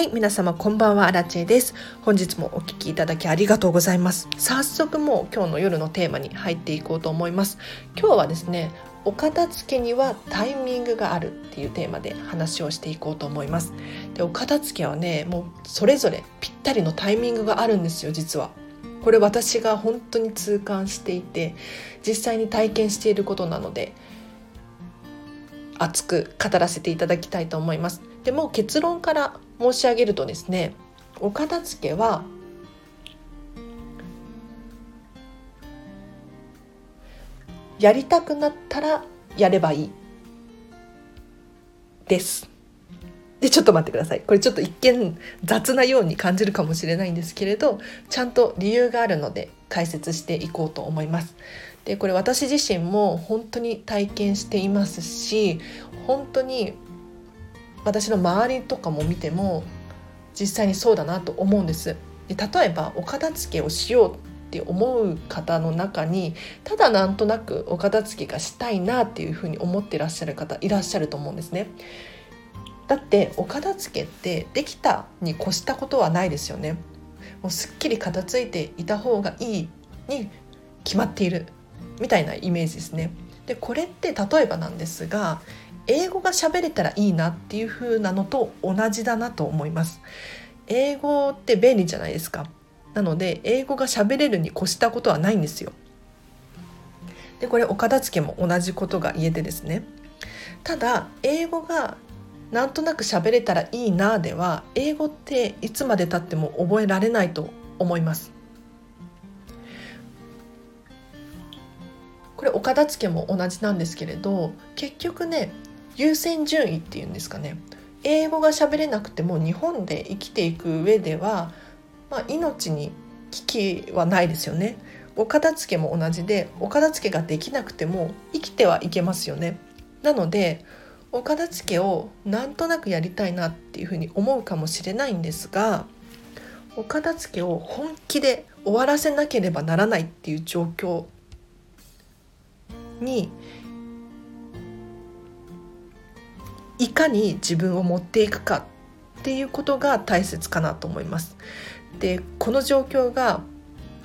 はい、皆様こんばんは、アラチェです。本日もお聴きいただきありがとうございます。早速もう今日の夜のテーマに入っていこうと思います。今日はですね、お片付けにはタイミングがあるっていうテーマで話をしていこうと思います。で、お片付けはね、もうそれぞれぴったりのタイミングがあるんですよ、実は。これ私が本当に痛感していて、実際に体験していることなので、熱く語らせていただきたいと思います。でも結論から申し上げるとですねお片付けはやりたくなったらやればいい。です。でちょっと待ってください。これちょっと一見雑なように感じるかもしれないんですけれどちゃんと理由があるので解説していこうと思います。でこれ私自身も本当に体験していますし本当に私の周りとかも見ても実際にそうだなと思うんです。で例えばお片付けをしようって思う方の中にただなんとなくお片付けがしたいなっていうふうに思ってらっしゃる方いらっしゃると思うんですね。だってお片付けってできたに越したことはないですよね。もうすっきり片付いていた方がいいに決まっているみたいなイメージですね。でこれって例えばなんですが英語が喋れたらいいなっていう風なのと同じだなと思います。英語って便利じゃないですか。なので英語が喋れるに越したことはないんですよ。でこれお片付けも同じことが言えてですね。ただ英語がなんとなく喋れたらいいなでは英語っていつまでたっても覚えられないと思います。これお片付けも同じなんですけれど結局ね優先順位っていうんですかね英語が喋れなくても日本で生きていく上では、まあ、命に危機はないですよね。お片付けも同じでお片付けができなくても生きてはいけますよね。なのでお片付けをなんとなくやりたいなっていうふうに思うかもしれないんですがお片付けを本気で終わらせなければならないっていう状況にいかに自分を持っていくかっていうことが大切かなと思います。でこの状況が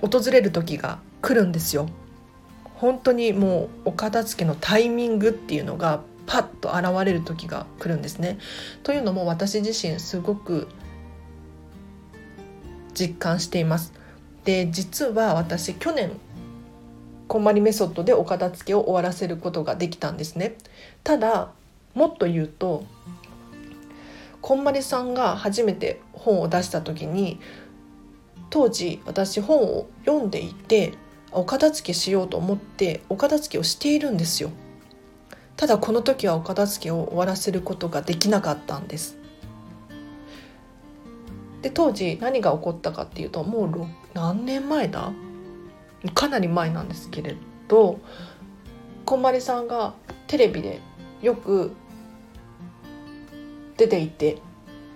訪れる時が来るんですよ。本当にもうお片付けのタイミングっていうのがパッと現れる時が来るんですね。というのも私自身すごく実感しています。で実は私去年こんまりメソッドでお片付けを終わらせることができたんですね。ただもっと言うとこんまりさんが初めて本を出した時に当時私本を読んでいてお片付けしようと思ってお片付けをしているんですよ。ただこの時はお片付けを終わらせることができなかったんです。で当時何が起こったかっていうともう何年前だ？かなり前なんですけれどこんまりさんがテレビでよく出ていて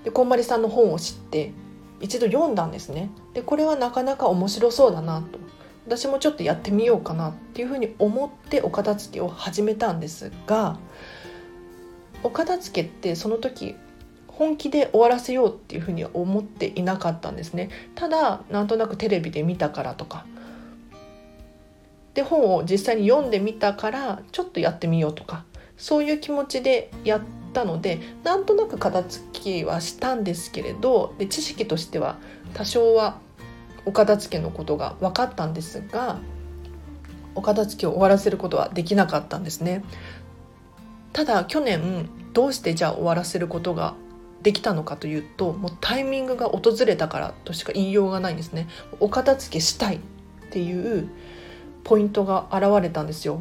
でこんまりさんの本を知って一度読んだんですね。でこれはなかなか面白そうだなと。私もちょっとやってみようかなっていうふうに思ってお片付けを始めたんですがお片付けってその時本気で終わらせようっていうふうには思っていなかったんですね。ただなんとなくテレビで見たからとか。で本を実際に読んでみたからちょっとやってみようとか。そういう気持ちでやったのでなんとなく片付けはしたんですけれどで知識としては多少はお片付けのことが分かったんですがお片付けを終わらせることはできなかったんですね。ただ去年どうしてじゃあ終わらせることができたのかというともうタイミングが訪れたからとしか言いようがないんですね。お片付けしたいっていうポイントが現れたんですよ。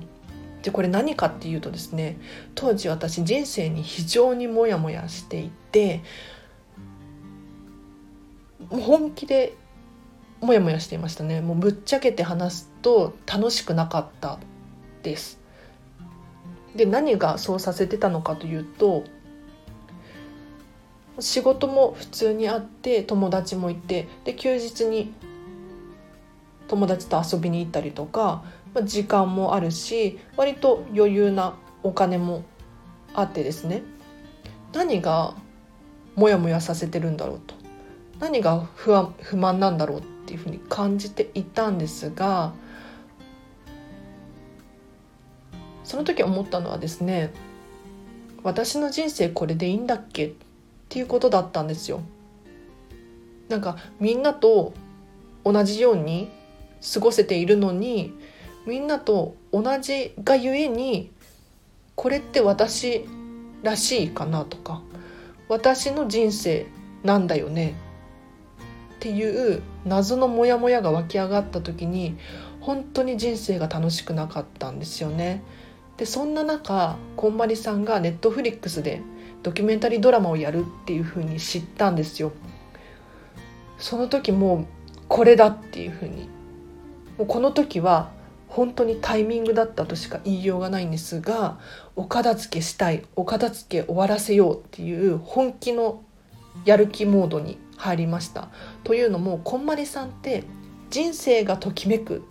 でこれ何かっていうとですね当時私人生に非常にモヤモヤしていてもう本気でモヤモヤしていましたね。もうぶっちゃけて話すと楽しくなかったです。で何がそうさせてたのかというと仕事も普通にあって友達もいてで休日に友達と遊びに行ったりとか、時間もあるし割と余裕なお金もあってですね何がモヤモヤさせてるんだろうと何が不安不満なんだろうっていうふうに感じていたんですがその時思ったのはですね私の人生これでいいんだっけっていうことだったんですよ。なんかみんなと同じように過ごせているのにみんなと同じがゆえにこれって私らしいかなとか私の人生なんだよねっていう謎のモヤモヤが湧き上がった時に本当に人生が楽しくなかったんですよね。でそんな中こんまりさんがネットフリックスでドキュメンタリードラマをやるっていうふうに知ったんですよ。その時もうこれだっていうふうにもうこの時は本当にタイミングだったとしか言いようがないんですがお片付けしたいお片付け終わらせようっていう本気のやる気モードに入りました。というのもこんまりさんって人生がときめく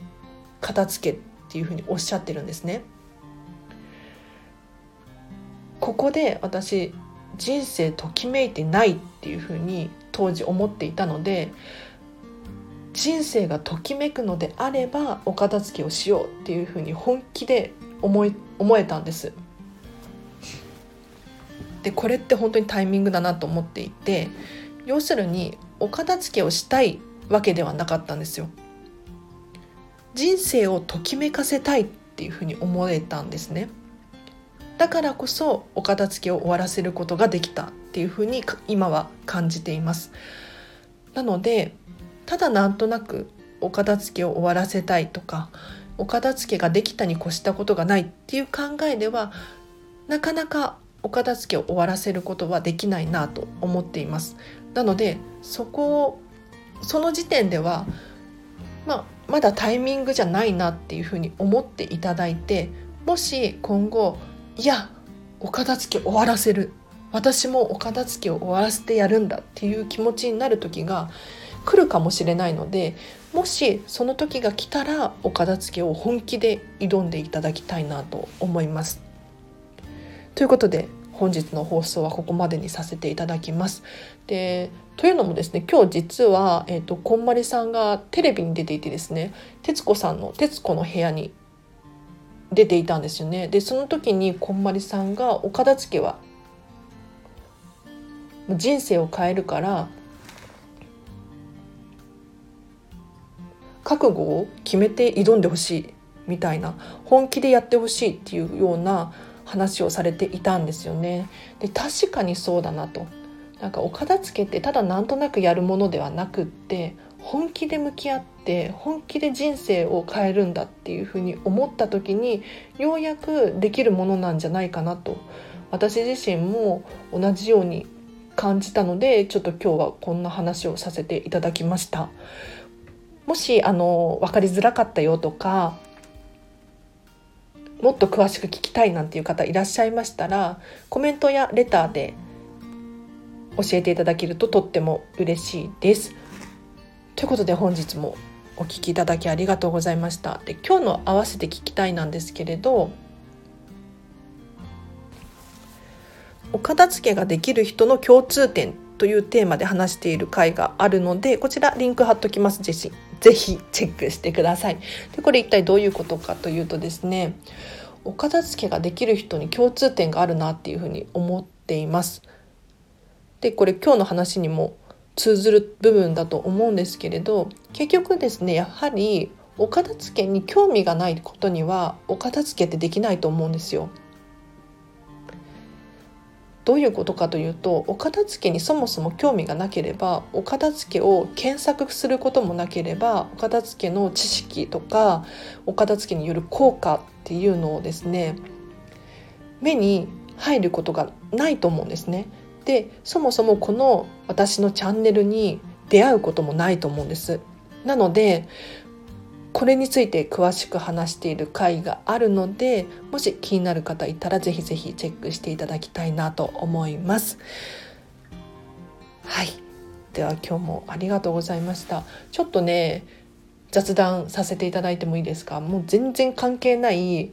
片付けっていうふうにおっしゃってるんですね。ここで私人生ときめいてないっていうふうに当時思っていたので人生がときめくのであればお片付けをしようっていうふうに本気で思い思えたんです。でこれって本当にタイミングだなと思っていて要するにお片付けをしたいわけではなかったんですよ。人生をときめかせたいっていうふうに思えたんですね。だからこそお片付けを終わらせることができたっていうふうに今は感じています。なのでただなんとなくお片付けを終わらせたいとかお片付けができたに越したことがないっていう考えではなかなかお片付けを終わらせることはできないなと思っています。なのでそこをその時点では、まあ、まだタイミングじゃないなっていうふうに思っていただいてもし今後いやお片付け終わらせる。私もお片付けを終わらせてやるんだっていう気持ちになる時が来るかもしれないのでもしその時が来たらお片付けを本気で挑んでいただきたいなと思います。ということで本日の放送はここまでにさせていただきます。でというのもですね今日実は、えーと、こんまりさんがテレビに出ていてですね徹子さんの「徹子の部屋」に出ていたんですよね。でその時にこんまりさんがお片付けは人生を変えるから覚悟を決めて挑んでほしいみたいな本気でやってほしいっていうような話をされていたんですよね。で確かにそうだなと。なんかお片付けってただなんとなくやるものではなくって本気で向き合って本気で人生を変えるんだっていうふうに思った時にようやくできるものなんじゃないかなと私自身も同じように感じたのでちょっと今日はこんな話をさせていただきました。もしあの分かりづらかったよとかもっと詳しく聞きたいなんていう方いらっしゃいましたらコメントやレターで教えていただけるととっても嬉しいです。ということで本日もお聞きいただきありがとうございました。で今日の合わせて聞きたいなんですけれどお片付けができる人の共通点というテーマで話している回があるのでこちらリンク貼っときますぜひぜひチェックしてください。でこれ一体どういうことかというとですねお片付けができる人に共通点があるなっていうふうに思っています。でこれ今日の話にも通ずる部分だと思うんですけれど結局ですねやはりお片付けに興味がないことにはお片付けってできないと思うんですよ。どういうことかというとお片付けにそもそも興味がなければお片付けを検索することもなければお片付けの知識とかお片付けによる効果っていうのをですね目に入ることがないと思うんですね。でそもそもこの私のチャンネルに出会うこともないと思うんです。なのでこれについて詳しく話している回があるのでもし気になる方いたらぜひぜひチェックしていただきたいなと思います。はいでは今日もありがとうございましたちょっとね雑談させていただいてもいいですか？もう全然関係ない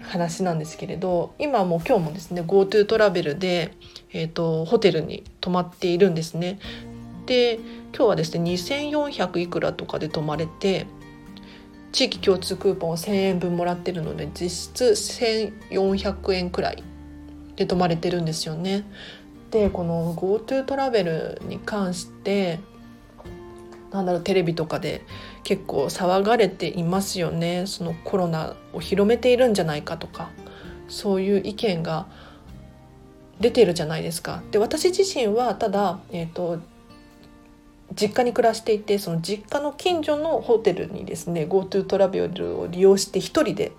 話なんですけれど今も今日もですね GoTo トラベルで、えーと、ホテルに泊まっているんですね。で今日はですね2400いくらとかで泊まれて地域共通クーポンを1,000円分もらってるので実質1,400円くらいで泊まれてるんですよね。でこの GoTo トラベルに関してなんだろうテレビとかで結構騒がれていますよねそのコロナを広めているんじゃないかとかそういう意見が出てるじゃないですか。で私自身はただ、えーと、実家に暮らしていてその実家の近所のホテルにですね GoTo トラベルを利用して1人で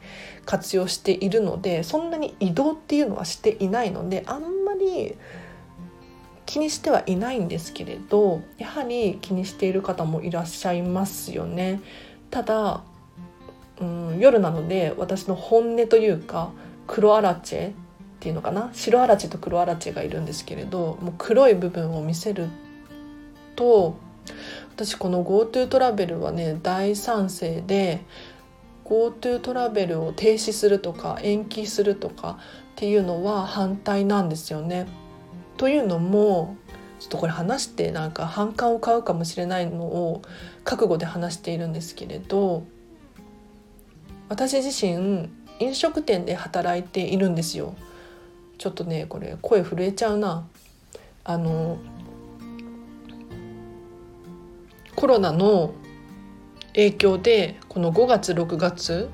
活用しているのでそんなに移動っていうのはしていないのであんまり気にしてはいないんですけれどやはり気にしている方もいらっしゃいますよね。ただ、うん、夜なので私の本音というか黒アラチェっていうのかな？白アラチェと黒アラチェがいるんですけれどもう黒い部分を見せると私この GoTo トラベルはね大賛成で GoTo トラベルを停止するとか延期するとかっていうのは反対なんですよね。というのもちょっとこれ話してなんか反感を買うかもしれないのを覚悟で話しているんですけれど私自身飲食店で働いているんですよちょっとねこれ声震えちゃうなあのコロナの影響でこの5月6月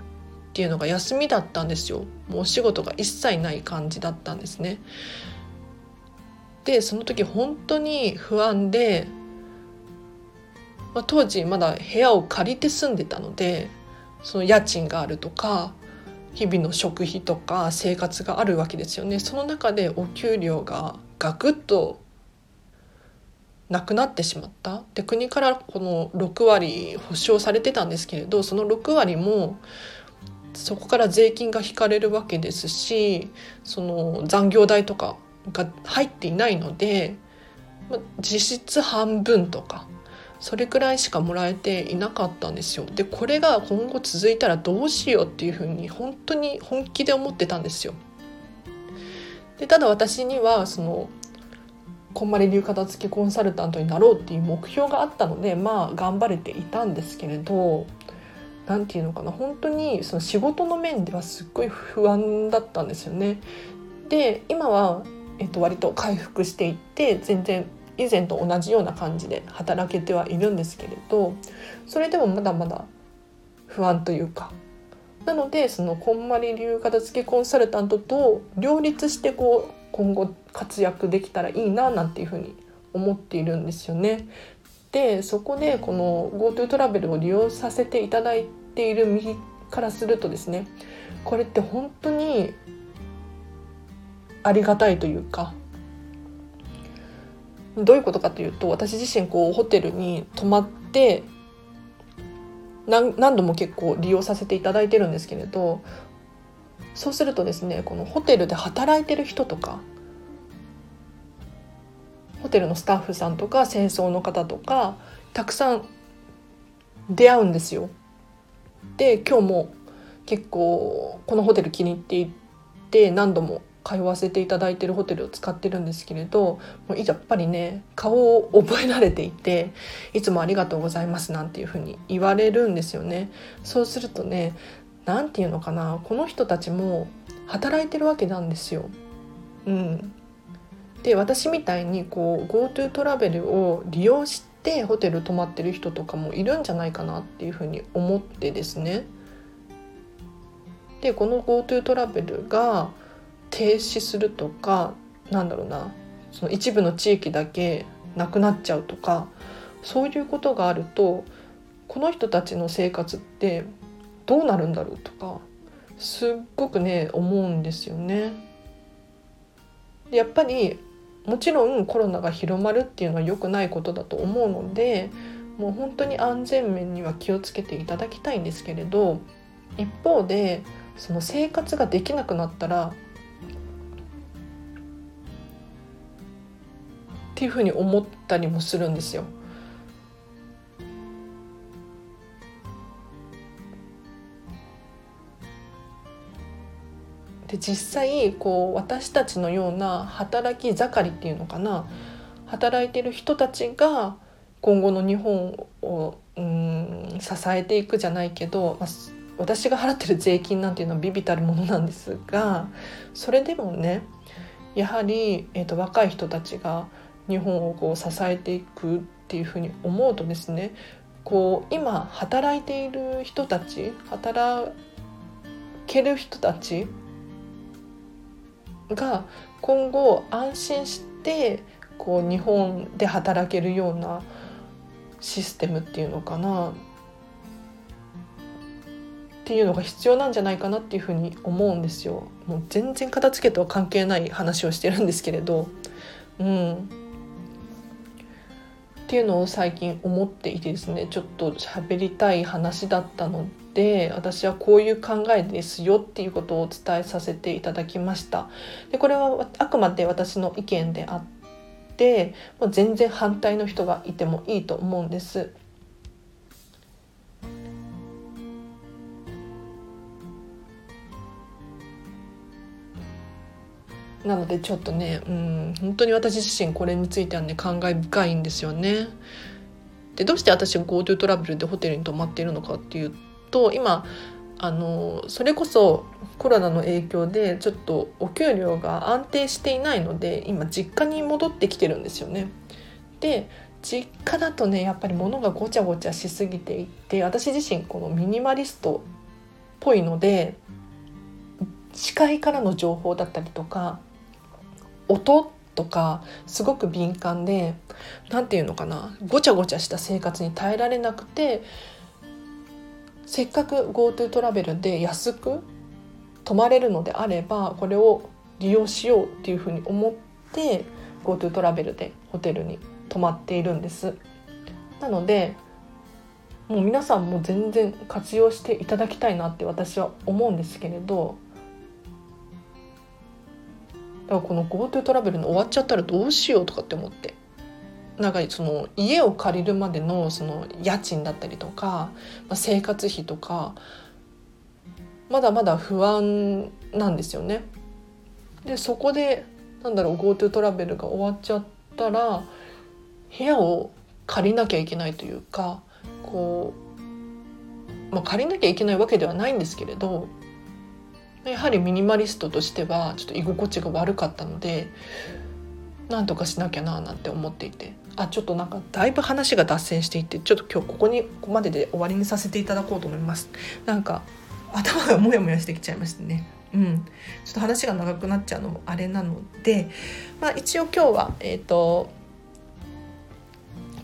っていうのが休みだったんですよ。もうお仕事が一切ない感じだったんですね。でその時本当に不安で、まあ、当時まだ部屋を借りて住んでたのでその家賃があるとか日々の食費とか生活があるわけですよね。その中でお給料がガクッとなくなってしまったで国からこの6割保証されてたんですけれどその6割もそこから税金が引かれるわけですしその残業代とかが入っていないので、ま実質半分とかそれくらいしかもらえていなかったんですよ。でこれが今後続いたらどうしようっていうふうに本当に本気で思ってたんですよ。でただ私にはそのこんまり流片付けコンサルタントになろうっていう目標があったのでまあ頑張れていたんですけれど何て言うのかな本当にその仕事の面ではすっごい不安だったんですよね。で今はえっと、割と回復していって全然以前と同じような感じで働けてはいるんですけれどそれでもまだまだ不安というかなのでそのこんまり流片付けコンサルタントと両立してこう今後活躍できたらいいななんていうふうに思っているんですよね。でそこでこの GoTo トラベルを利用させていただいている右からするとですねこれって本当にありがたいというかどういうことかというと私自身こうホテルに泊まって何何度も結構利用させていただいてるんですけれどそうするとですねこのホテルで働いてる人とかホテルのスタッフさんとか清掃の方とかたくさん出会うんですよ。で今日も結構このホテル気に入っていて何度も通わせていただいてるホテルを使ってるんですけれどもうやっぱりね顔を覚えられていていつもありがとうございますなんていうふうに言われるんですよね。そうするとね何て言うのかなこの人たちも働いてるわけなんですよ。うん、で私みたいにこう GoTo トラベルを利用してホテル泊まってる人とかもいるんじゃないかなっていうふうに思ってですね。でこの GoTo トラベルが停止するとかなんだろうなその一部の地域だけなくなっちゃうとかそういうことがあるとこの人たちの生活ってどうなるんだろうとかすっごくね思うんですよね。やっぱりもちろんコロナが広まるっていうのは良くないことだと思うのでもう本当に安全面には気をつけていただきたいんですけれど一方でその生活ができなくなったらっていうふうに思ったりもするんですよ。で実際こう私たちのような働き盛りっていうのかな。働いてる人たちが今後の日本をうん支えていくじゃないけど、まあ、私が払ってる税金なんていうのは微々たるものなんですがそれでもねやはり、えーと、若い人たちが日本をこう支えていくっていうふうに思うとですねこう今働いている人たち働ける人たちが今後安心してこう日本で働けるようなシステムっていうのかな。っていうのが必要なんじゃないかなっていうふうに思うんですよ。もう全然片付けとは関係ない話をしてるんですけれど、うん、っていうのを最近思っていてですねちょっと喋りたい話だったので私はこういう考えですよっていうことをお伝えさせていただきました。でこれはあくまで私の意見であってもう全然反対の人がいてもいいと思うんです。なのでちょっとねうん本当に私自身これについてはね感慨深いんですよね。でどうして私が GoTo トラベルでホテルに泊まっているのかっていうと今あのそれこそコロナの影響でちょっとお給料が安定していないので今実家に戻ってきてるんですよね。で実家だとねやっぱり物がごちゃごちゃしすぎていて私自身このミニマリストっぽいので視界からの情報だったりとか音とかすごく敏感で何て言うのかなごちゃごちゃした生活に耐えられなくてせっかく GoTo トラベルで安く泊まれるのであればこれを利用しようっていうふうに思って GoTo トラベルでホテルに泊まっているんです。なのでもう皆さんも全然活用していただきたいなって私は思うんですけれどだからこの GoTo トラベルの終わっちゃったらどうしようとかって思ってなんかその家を借りるまでのその家賃だったりとか、まあ、生活費とかまだまだ不安なんですよね。でそこでなんだろう GoTo トラベルが終わっちゃったら部屋を借りなきゃいけないというかこう、まあ、借りなきゃいけないわけではないんですけれどやはりミニマリストとしてはちょっと居心地が悪かったのでなんとかしなきゃななんて思っていてあちょっとなんかだいぶ話が脱線していてちょっと今日ここにここまでで終わりにさせていただこうと思います。なんか頭がモヤモヤしてきちゃいましたね。うん。ちょっと話が長くなっちゃうのもあれなのでまあ一応今日はえっ、ー、と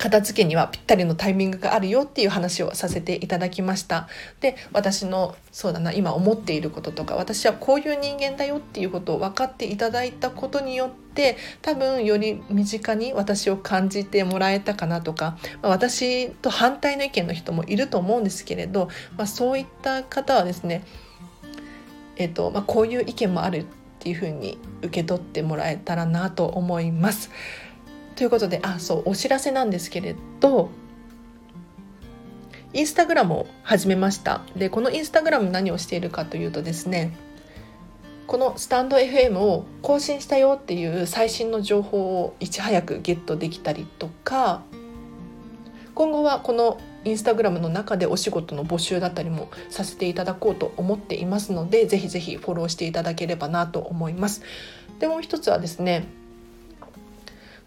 片付けにはぴったりのタイミングがあるよっていう話をさせていただきましたで私のそうだな今思っていることとか私はこういう人間だよっていうことを分かっていただいたことによって多分より身近に私を感じてもらえたかなとか、まあ、私と反対の意見の人もいると思うんですけれど、まあ、そういった方はですねえーとまあ、こういう意見もあるっていうふうに受け取ってもらえたらなと思います。ということであそうお知らせなんですけれどインスタグラムを始めましたでこのインスタグラム何をしているかというとですねこのスタンド FM を更新したよっていう最新の情報をいち早くゲットできたりとか今後はこのインスタグラムの中でお仕事の募集だったりもさせていただこうと思っていますのでぜひぜひフォローしていただければなと思います。でもう一つはですね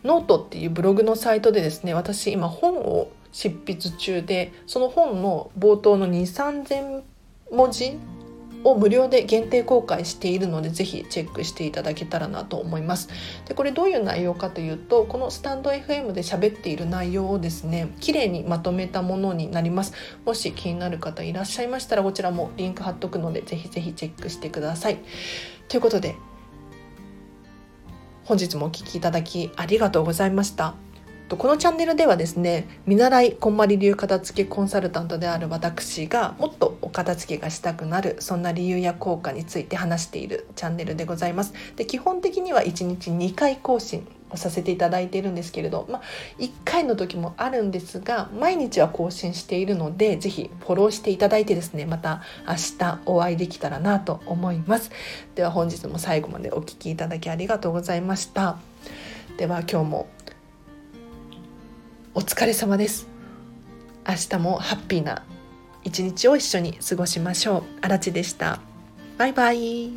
ノートっていうブログのサイトでですね私今本を執筆中でその本の冒頭の2 3 0 0 0文字を無料で限定公開しているのでぜひチェックしていただけたらなと思います。でこれどういう内容かというとこのスタンド FM で喋っている内容をですね綺麗にまとめたものになります。もし気になる方いらっしゃいましたらこちらもリンク貼っとくのでぜひぜひチェックしてください。ということで本日もお聴きいただきありがとうございました。このチャンネルではですね見習いこんまり流片付けコンサルタントである私がもっとお片付けがしたくなるそんな理由や効果について話しているチャンネルでございます。で基本的には1日2回更新をさせていただいているんですけれど、まあ、1回の時もあるんですが毎日は更新しているので是非フォローしていただいてですねまた明日お会いできたらなと思います。では本日も最後までお聴きいただきありがとうございました。では今日もお疲れ様です。明日もハッピーな一日を一緒に過ごしましょう。あらちでした。バイバイ。